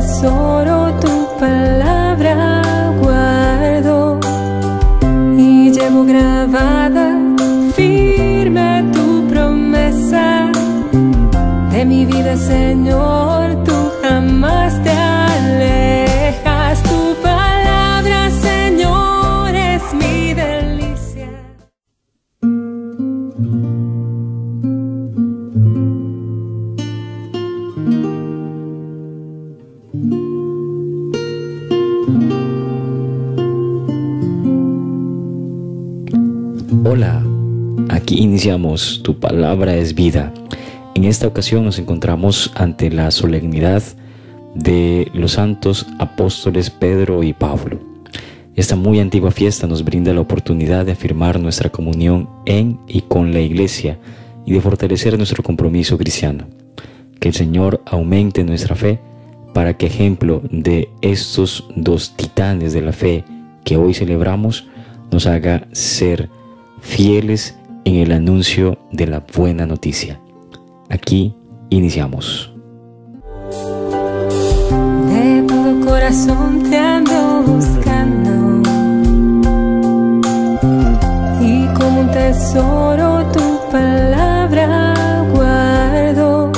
Tesoro tu palabra guardo. Y llevo grabada firme tu promesa. De mi vida, Señor, Tu palabra es vida. En esta ocasión nos encontramos ante la solemnidad de los santos apóstoles Pedro y Pablo. Esta muy antigua fiesta nos brinda la oportunidad de afirmar nuestra comunión en y con la Iglesia y de fortalecer nuestro compromiso cristiano. Que el Señor aumente nuestra fe para que ejemplo de estos dos titanes de la fe que hoy celebramos nos haga ser fieles en el anuncio de la buena noticia. Aquí iniciamos. De todo corazón te ando buscando y como un tesoro tu palabra guardo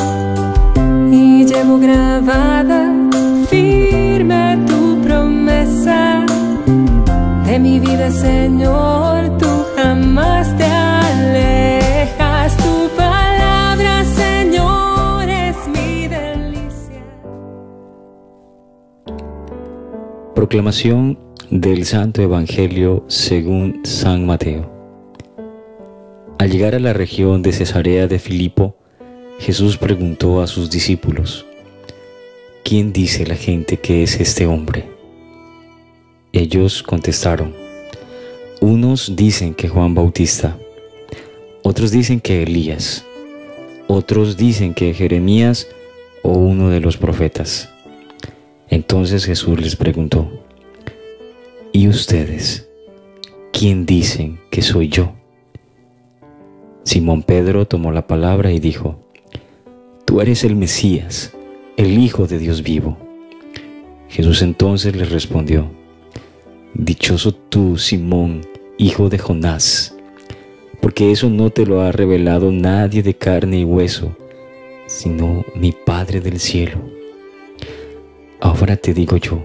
y llevo grabada firme tu promesa de mi vida, Señor, tú jamás te Proclamación del Santo Evangelio según San Mateo. Al llegar a la región de Cesarea de Filipo, Jesús preguntó a sus discípulos, ¿quién dice la gente que es este hombre? Ellos contestaron, unos dicen que Juan Bautista, otros dicen que Elías, otros dicen que Jeremías o uno de los profetas. Entonces Jesús les preguntó, ¿y ustedes quién dicen que soy yo? Simón Pedro tomó la palabra y dijo, Tú eres el Mesías, el Hijo de Dios vivo. Jesús entonces les respondió, Dichoso tú, Simón, hijo de Jonás, porque eso no te lo ha revelado nadie de carne y hueso, sino mi Padre del cielo. Ahora te digo yo,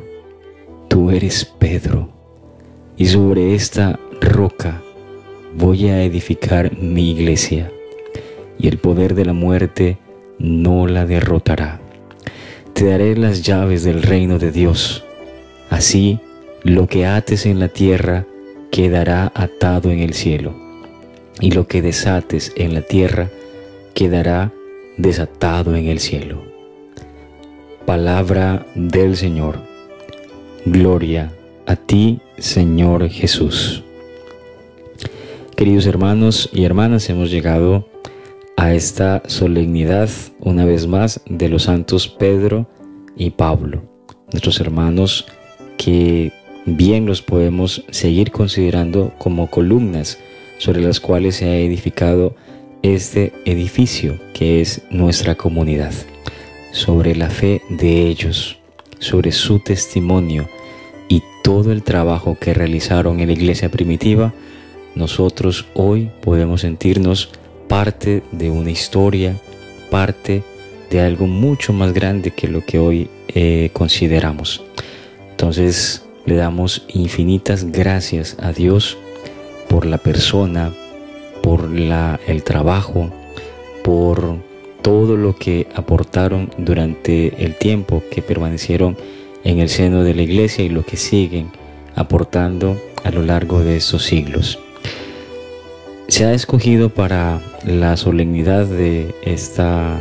tú eres Pedro, y sobre esta roca voy a edificar mi iglesia, y el poder de la muerte no la derrotará. Te daré las llaves del reino de Dios. Así, lo que ates en la tierra quedará atado en el cielo, y lo que desates en la tierra quedará desatado en el cielo. Palabra del Señor. Gloria a ti, Señor Jesús. Queridos hermanos y hermanas, hemos llegado a esta solemnidad una vez más de los santos Pedro y Pablo, nuestros hermanos que bien los podemos seguir considerando como columnas sobre las cuales se ha edificado este edificio que es nuestra comunidad sobre la fe de ellos, sobre su testimonio y todo el trabajo que realizaron en la iglesia primitiva, nosotros hoy podemos sentirnos parte de una historia, parte de algo mucho más grande que lo que hoy eh, consideramos. Entonces le damos infinitas gracias a Dios por la persona, por la, el trabajo, por todo lo que aportaron durante el tiempo que permanecieron en el seno de la iglesia y lo que siguen aportando a lo largo de estos siglos. Se ha escogido para la solemnidad de, esta,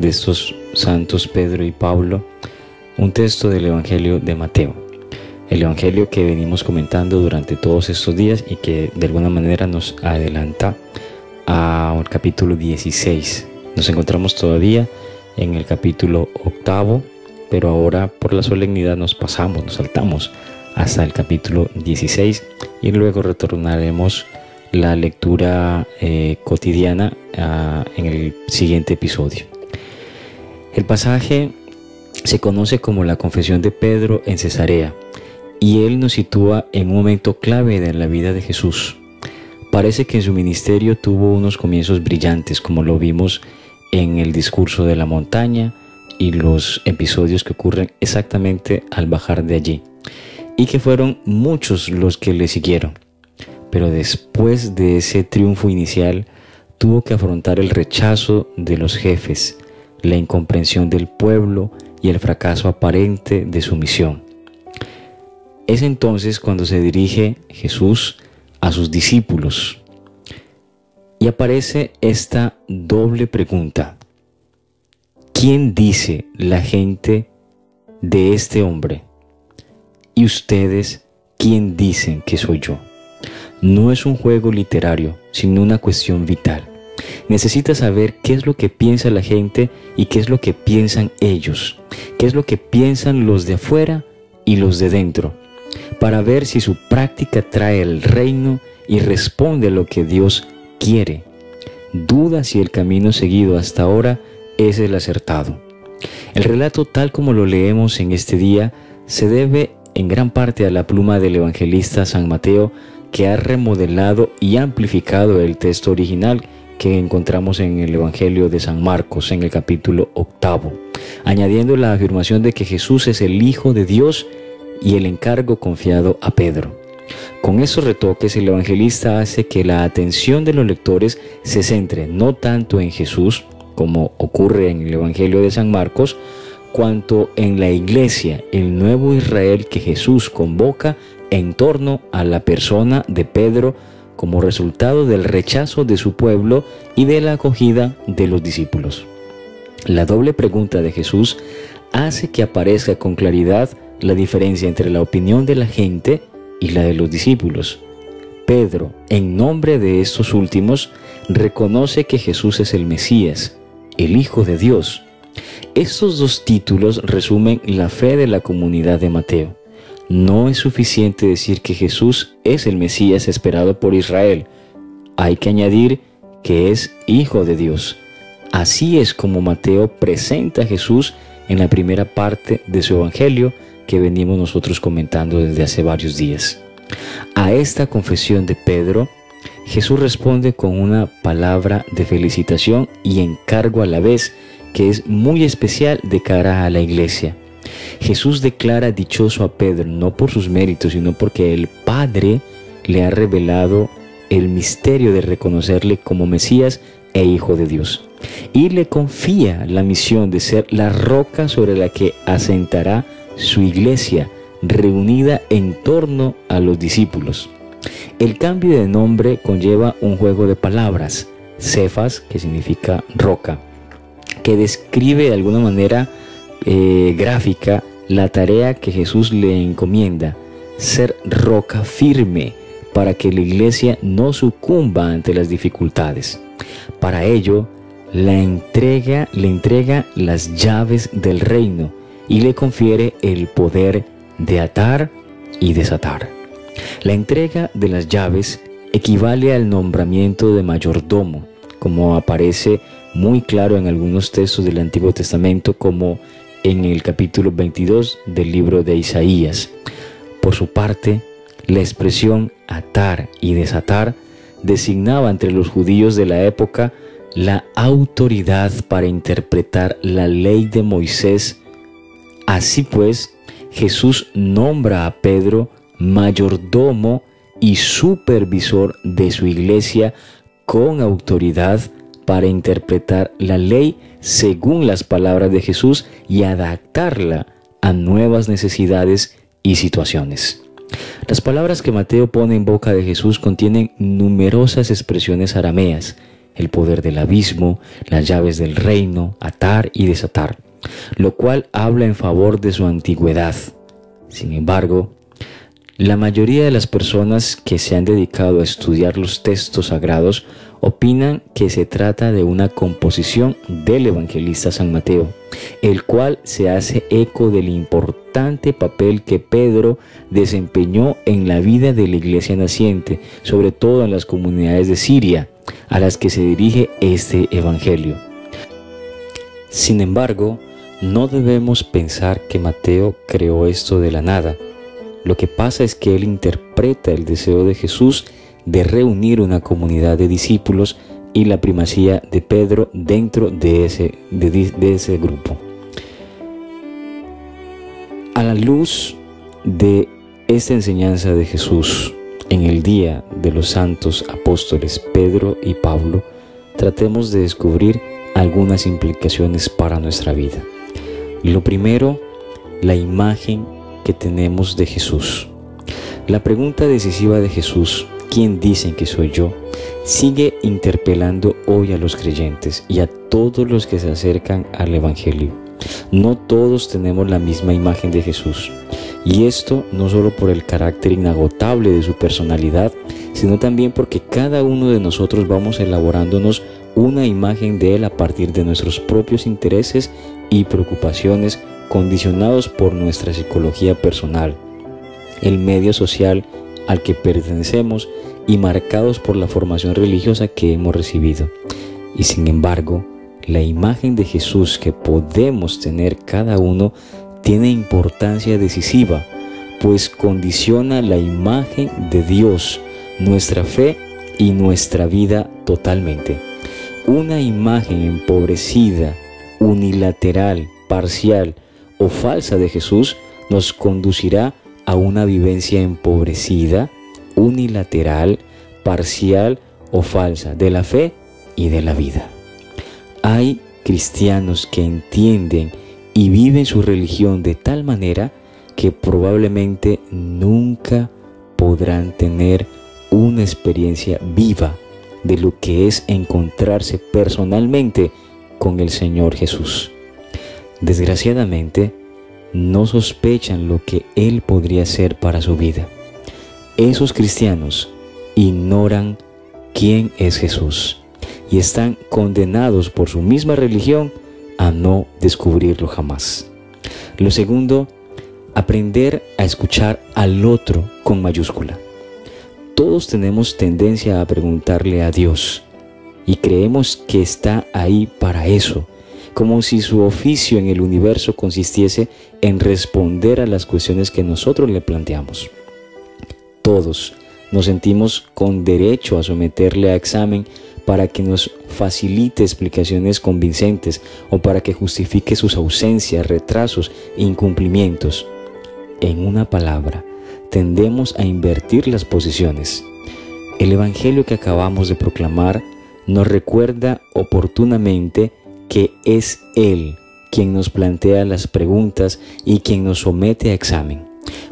de estos santos Pedro y Pablo un texto del Evangelio de Mateo. El Evangelio que venimos comentando durante todos estos días y que de alguna manera nos adelanta al capítulo 16. Nos encontramos todavía en el capítulo octavo, pero ahora por la solemnidad nos pasamos, nos saltamos hasta el capítulo 16 y luego retornaremos la lectura eh, cotidiana ah, en el siguiente episodio. El pasaje se conoce como la confesión de Pedro en Cesarea y él nos sitúa en un momento clave de la vida de Jesús. Parece que en su ministerio tuvo unos comienzos brillantes como lo vimos en el discurso de la montaña y los episodios que ocurren exactamente al bajar de allí y que fueron muchos los que le siguieron. Pero después de ese triunfo inicial, tuvo que afrontar el rechazo de los jefes, la incomprensión del pueblo y el fracaso aparente de su misión. Es entonces cuando se dirige Jesús a sus discípulos y aparece esta doble pregunta. ¿Quién dice la gente de este hombre? ¿Y ustedes quién dicen que soy yo? no es un juego literario, sino una cuestión vital. Necesitas saber qué es lo que piensa la gente y qué es lo que piensan ellos, qué es lo que piensan los de afuera y los de dentro, para ver si su práctica trae el reino y responde a lo que Dios quiere. Duda si el camino seguido hasta ahora es el acertado. El relato tal como lo leemos en este día se debe en gran parte a la pluma del evangelista San Mateo, que ha remodelado y amplificado el texto original que encontramos en el Evangelio de San Marcos en el capítulo octavo, añadiendo la afirmación de que Jesús es el Hijo de Dios y el encargo confiado a Pedro. Con esos retoques el evangelista hace que la atención de los lectores se centre no tanto en Jesús, como ocurre en el Evangelio de San Marcos, cuanto en la iglesia, el nuevo Israel que Jesús convoca en torno a la persona de Pedro como resultado del rechazo de su pueblo y de la acogida de los discípulos. La doble pregunta de Jesús hace que aparezca con claridad la diferencia entre la opinión de la gente y la de los discípulos. Pedro, en nombre de estos últimos, reconoce que Jesús es el Mesías, el Hijo de Dios. Estos dos títulos resumen la fe de la comunidad de Mateo. No es suficiente decir que Jesús es el Mesías esperado por Israel. Hay que añadir que es Hijo de Dios. Así es como Mateo presenta a Jesús en la primera parte de su Evangelio que venimos nosotros comentando desde hace varios días. A esta confesión de Pedro, Jesús responde con una palabra de felicitación y encargo a la vez que es muy especial de cara a la iglesia. Jesús declara dichoso a Pedro no por sus méritos, sino porque el Padre le ha revelado el misterio de reconocerle como Mesías e Hijo de Dios. Y le confía la misión de ser la roca sobre la que asentará su iglesia, reunida en torno a los discípulos. El cambio de nombre conlleva un juego de palabras, Cefas, que significa roca, que describe de alguna manera eh, gráfica la tarea que Jesús le encomienda, ser roca firme para que la iglesia no sucumba ante las dificultades. Para ello, la entrega, le entrega las llaves del reino y le confiere el poder de atar y desatar. La entrega de las llaves equivale al nombramiento de mayordomo, como aparece muy claro en algunos textos del Antiguo Testamento como en el capítulo 22 del libro de Isaías. Por su parte, la expresión atar y desatar designaba entre los judíos de la época la autoridad para interpretar la ley de Moisés. Así pues, Jesús nombra a Pedro mayordomo y supervisor de su iglesia con autoridad para interpretar la ley según las palabras de Jesús y adaptarla a nuevas necesidades y situaciones. Las palabras que Mateo pone en boca de Jesús contienen numerosas expresiones arameas, el poder del abismo, las llaves del reino, atar y desatar, lo cual habla en favor de su antigüedad. Sin embargo, la mayoría de las personas que se han dedicado a estudiar los textos sagrados opinan que se trata de una composición del evangelista San Mateo, el cual se hace eco del importante papel que Pedro desempeñó en la vida de la iglesia naciente, sobre todo en las comunidades de Siria, a las que se dirige este evangelio. Sin embargo, no debemos pensar que Mateo creó esto de la nada. Lo que pasa es que él interpreta el deseo de Jesús de reunir una comunidad de discípulos y la primacía de Pedro dentro de ese, de, ese grupo. A la luz de esta enseñanza de Jesús en el día de los santos apóstoles Pedro y Pablo, tratemos de descubrir algunas implicaciones para nuestra vida. Lo primero, la imagen tenemos de Jesús. La pregunta decisiva de Jesús ¿quién dicen que soy yo? Sigue interpelando hoy a los creyentes y a todos los que se acercan al Evangelio. No todos tenemos la misma imagen de Jesús. Y esto no solo por el carácter inagotable de su personalidad, sino también porque cada uno de nosotros vamos elaborándonos una imagen de Él a partir de nuestros propios intereses y preocupaciones condicionados por nuestra psicología personal, el medio social al que pertenecemos y marcados por la formación religiosa que hemos recibido. Y sin embargo, la imagen de Jesús que podemos tener cada uno tiene importancia decisiva, pues condiciona la imagen de Dios, nuestra fe y nuestra vida totalmente. Una imagen empobrecida, unilateral, parcial o falsa de Jesús nos conducirá a una vivencia empobrecida, unilateral, parcial o falsa de la fe y de la vida. Hay cristianos que entienden y viven su religión de tal manera que probablemente nunca podrán tener una experiencia viva de lo que es encontrarse personalmente con el Señor Jesús. Desgraciadamente, no sospechan lo que Él podría ser para su vida. Esos cristianos ignoran quién es Jesús y están condenados por su misma religión a no descubrirlo jamás. Lo segundo, aprender a escuchar al otro con mayúscula. Todos tenemos tendencia a preguntarle a Dios y creemos que está ahí para eso como si su oficio en el universo consistiese en responder a las cuestiones que nosotros le planteamos. Todos nos sentimos con derecho a someterle a examen para que nos facilite explicaciones convincentes o para que justifique sus ausencias, retrasos e incumplimientos. En una palabra, tendemos a invertir las posiciones. El Evangelio que acabamos de proclamar nos recuerda oportunamente que es Él quien nos plantea las preguntas y quien nos somete a examen.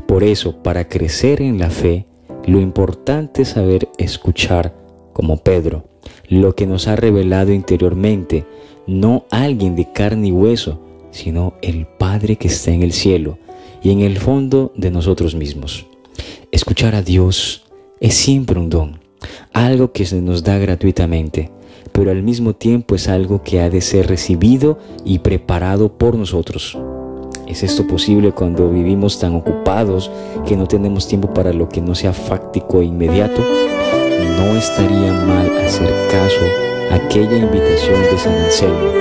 Por eso, para crecer en la fe, lo importante es saber escuchar, como Pedro, lo que nos ha revelado interiormente, no alguien de carne y hueso, sino el Padre que está en el cielo y en el fondo de nosotros mismos. Escuchar a Dios es siempre un don, algo que se nos da gratuitamente pero al mismo tiempo es algo que ha de ser recibido y preparado por nosotros. ¿Es esto posible cuando vivimos tan ocupados que no tenemos tiempo para lo que no sea fáctico e inmediato? No estaría mal hacer caso a aquella invitación de San Anselmo.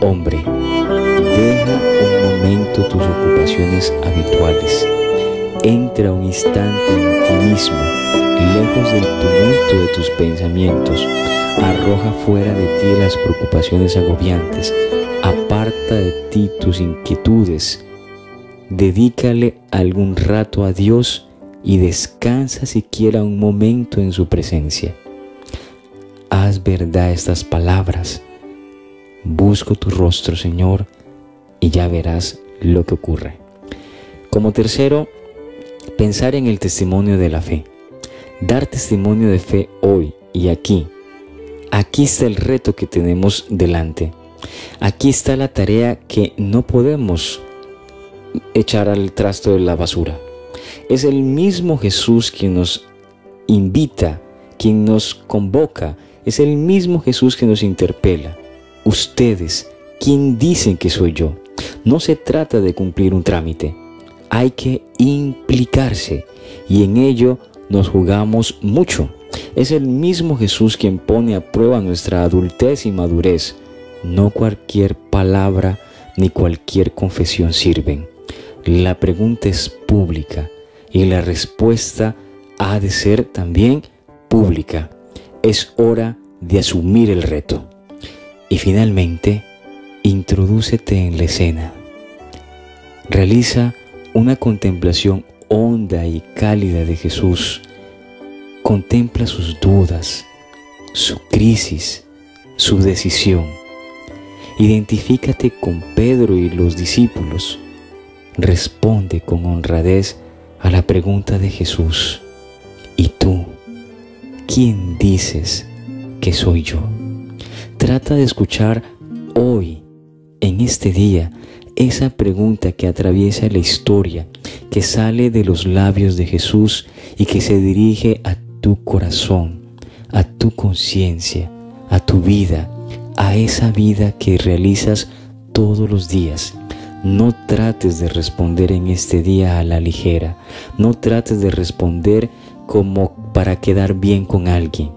Hombre, deja un momento tus ocupaciones habituales. Entra un instante en ti mismo, lejos del tumulto de tus pensamientos Arroja fuera de ti las preocupaciones agobiantes. Aparta de ti tus inquietudes. Dedícale algún rato a Dios y descansa siquiera un momento en su presencia. Haz verdad estas palabras. Busco tu rostro, Señor, y ya verás lo que ocurre. Como tercero, pensar en el testimonio de la fe. Dar testimonio de fe hoy y aquí. Aquí está el reto que tenemos delante. Aquí está la tarea que no podemos echar al trasto de la basura. Es el mismo Jesús quien nos invita, quien nos convoca, es el mismo Jesús que nos interpela. Ustedes, ¿quién dicen que soy yo? No se trata de cumplir un trámite, hay que implicarse y en ello nos jugamos mucho. Es el mismo Jesús quien pone a prueba nuestra adultez y madurez. No cualquier palabra ni cualquier confesión sirven. La pregunta es pública y la respuesta ha de ser también pública. Es hora de asumir el reto. Y finalmente, introdúcete en la escena. Realiza una contemplación honda y cálida de Jesús. Contempla sus dudas, su crisis, su decisión. Identifícate con Pedro y los discípulos. Responde con honradez a la pregunta de Jesús. ¿Y tú? ¿Quién dices que soy yo? Trata de escuchar hoy, en este día, esa pregunta que atraviesa la historia, que sale de los labios de Jesús y que se dirige a tu corazón, a tu conciencia, a tu vida, a esa vida que realizas todos los días. No trates de responder en este día a la ligera. No trates de responder como para quedar bien con alguien.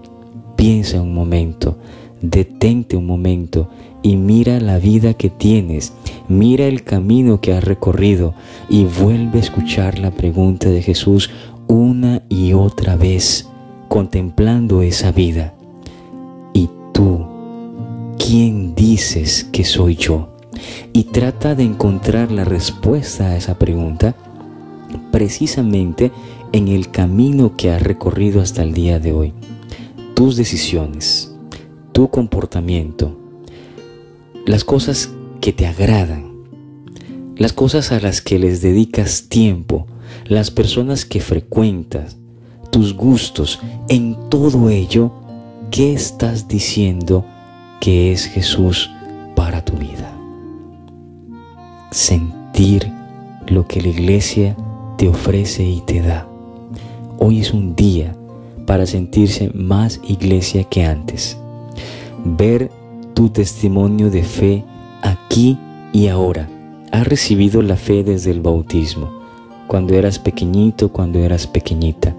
Piensa un momento, detente un momento y mira la vida que tienes, mira el camino que has recorrido y vuelve a escuchar la pregunta de Jesús una y otra vez, contemplando esa vida. ¿Y tú, quién dices que soy yo? Y trata de encontrar la respuesta a esa pregunta precisamente en el camino que has recorrido hasta el día de hoy. Tus decisiones, tu comportamiento, las cosas que te agradan, las cosas a las que les dedicas tiempo, las personas que frecuentas, tus gustos, en todo ello, ¿qué estás diciendo que es Jesús para tu vida? Sentir lo que la iglesia te ofrece y te da. Hoy es un día para sentirse más iglesia que antes. Ver tu testimonio de fe aquí y ahora. Has recibido la fe desde el bautismo, cuando eras pequeñito, cuando eras pequeñita.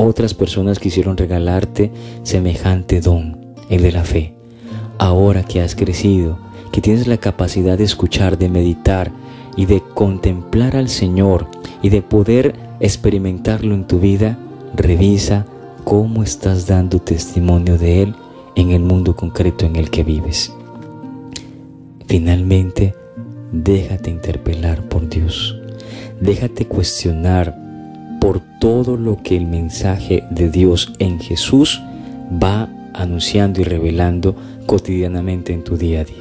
Otras personas quisieron regalarte semejante don, el de la fe. Ahora que has crecido, que tienes la capacidad de escuchar, de meditar y de contemplar al Señor y de poder experimentarlo en tu vida, revisa cómo estás dando testimonio de Él en el mundo concreto en el que vives. Finalmente, déjate interpelar por Dios. Déjate cuestionar por todo lo que el mensaje de Dios en Jesús va anunciando y revelando cotidianamente en tu día a día.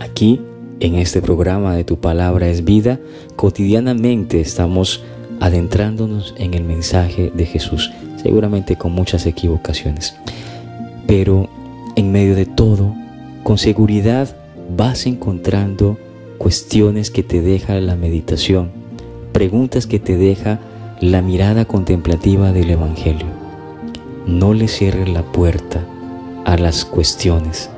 Aquí, en este programa de Tu Palabra es Vida, cotidianamente estamos adentrándonos en el mensaje de Jesús, seguramente con muchas equivocaciones. Pero en medio de todo, con seguridad vas encontrando cuestiones que te deja la meditación, preguntas que te deja la mirada contemplativa del Evangelio. No le cierres la puerta a las cuestiones,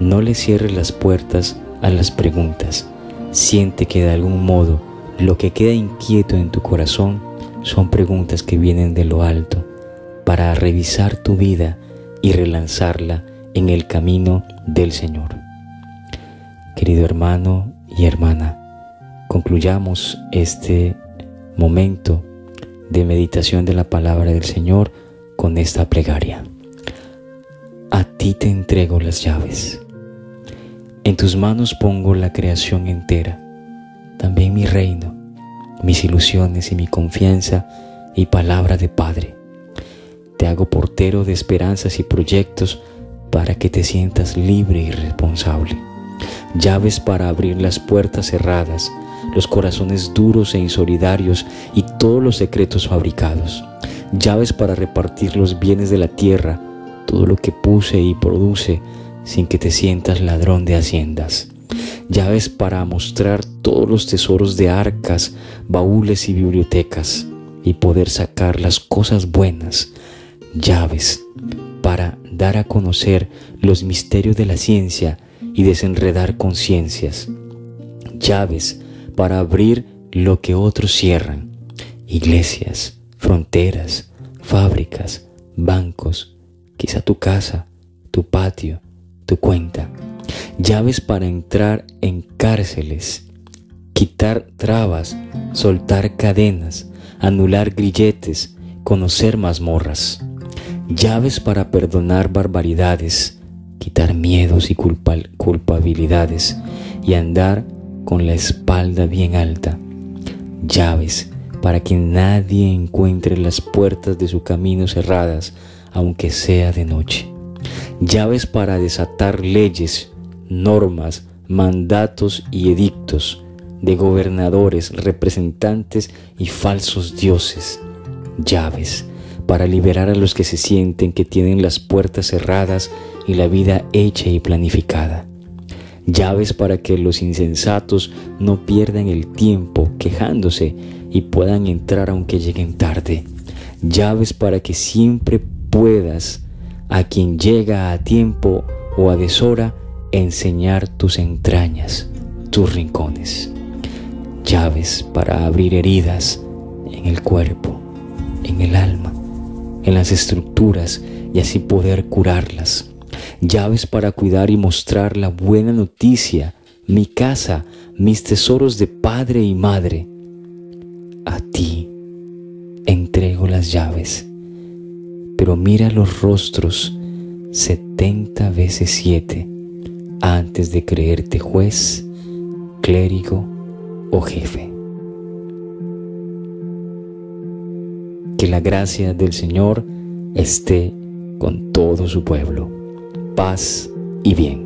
no le cierres las puertas a las preguntas. Siente que de algún modo lo que queda inquieto en tu corazón son preguntas que vienen de lo alto para revisar tu vida y relanzarla en el camino del Señor. Querido hermano y hermana, concluyamos este momento de meditación de la palabra del Señor con esta plegaria. A ti te entrego las llaves. En tus manos pongo la creación entera, también mi reino, mis ilusiones y mi confianza y palabra de Padre. Te hago portero de esperanzas y proyectos para que te sientas libre y responsable. Llaves para abrir las puertas cerradas, los corazones duros e insolidarios y todos los secretos fabricados. Llaves para repartir los bienes de la tierra, todo lo que puse y produce, sin que te sientas ladrón de haciendas. Llaves para mostrar todos los tesoros de arcas, baúles y bibliotecas, y poder sacar las cosas buenas. Llaves para dar a conocer los misterios de la ciencia y desenredar conciencias. Llaves para abrir lo que otros cierran. Iglesias, fronteras, fábricas, bancos, quizá tu casa, tu patio, tu cuenta. Llaves para entrar en cárceles, quitar trabas, soltar cadenas, anular grilletes, conocer mazmorras. Llaves para perdonar barbaridades, quitar miedos y culpabilidades y andar con la espalda bien alta. Llaves para que nadie encuentre las puertas de su camino cerradas, aunque sea de noche. Llaves para desatar leyes, normas, mandatos y edictos de gobernadores, representantes y falsos dioses. Llaves para liberar a los que se sienten que tienen las puertas cerradas y la vida hecha y planificada. Llaves para que los insensatos no pierdan el tiempo quejándose y puedan entrar aunque lleguen tarde. Llaves para que siempre puedas a quien llega a tiempo o a deshora enseñar tus entrañas, tus rincones. Llaves para abrir heridas en el cuerpo, en el alma, en las estructuras y así poder curarlas llaves para cuidar y mostrar la buena noticia, mi casa, mis tesoros de padre y madre. A ti entrego las llaves, pero mira los rostros setenta veces siete antes de creerte juez, clérigo o jefe. Que la gracia del Señor esté con todo su pueblo paz y bien.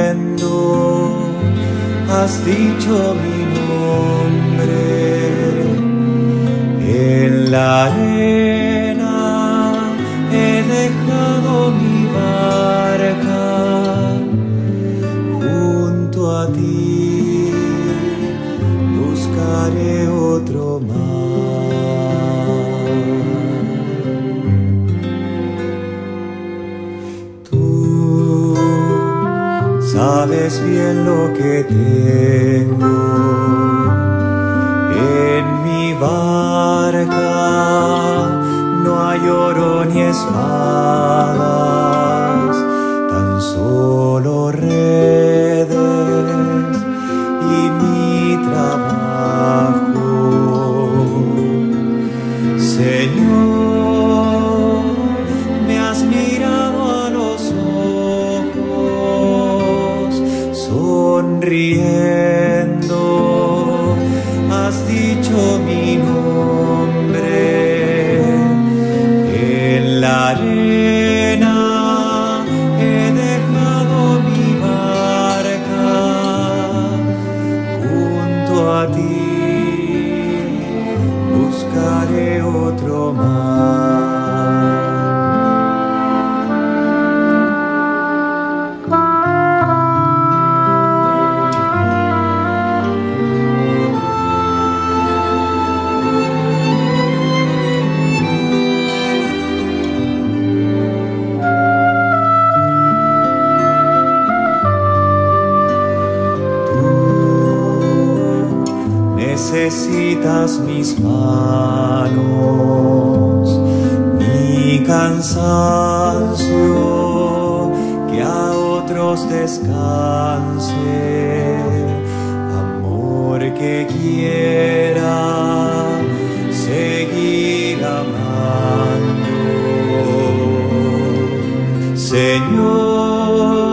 has dicho mi la arena sabes bien lo que tengo en mi barca. Oro ni espadas, Señor.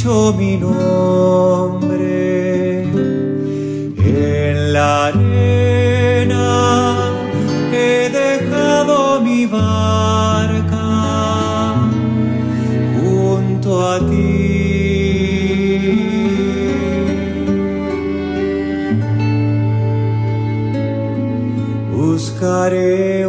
dicho mi nombre. En la arena he dejado mi barca. Junto a ti. Buscaré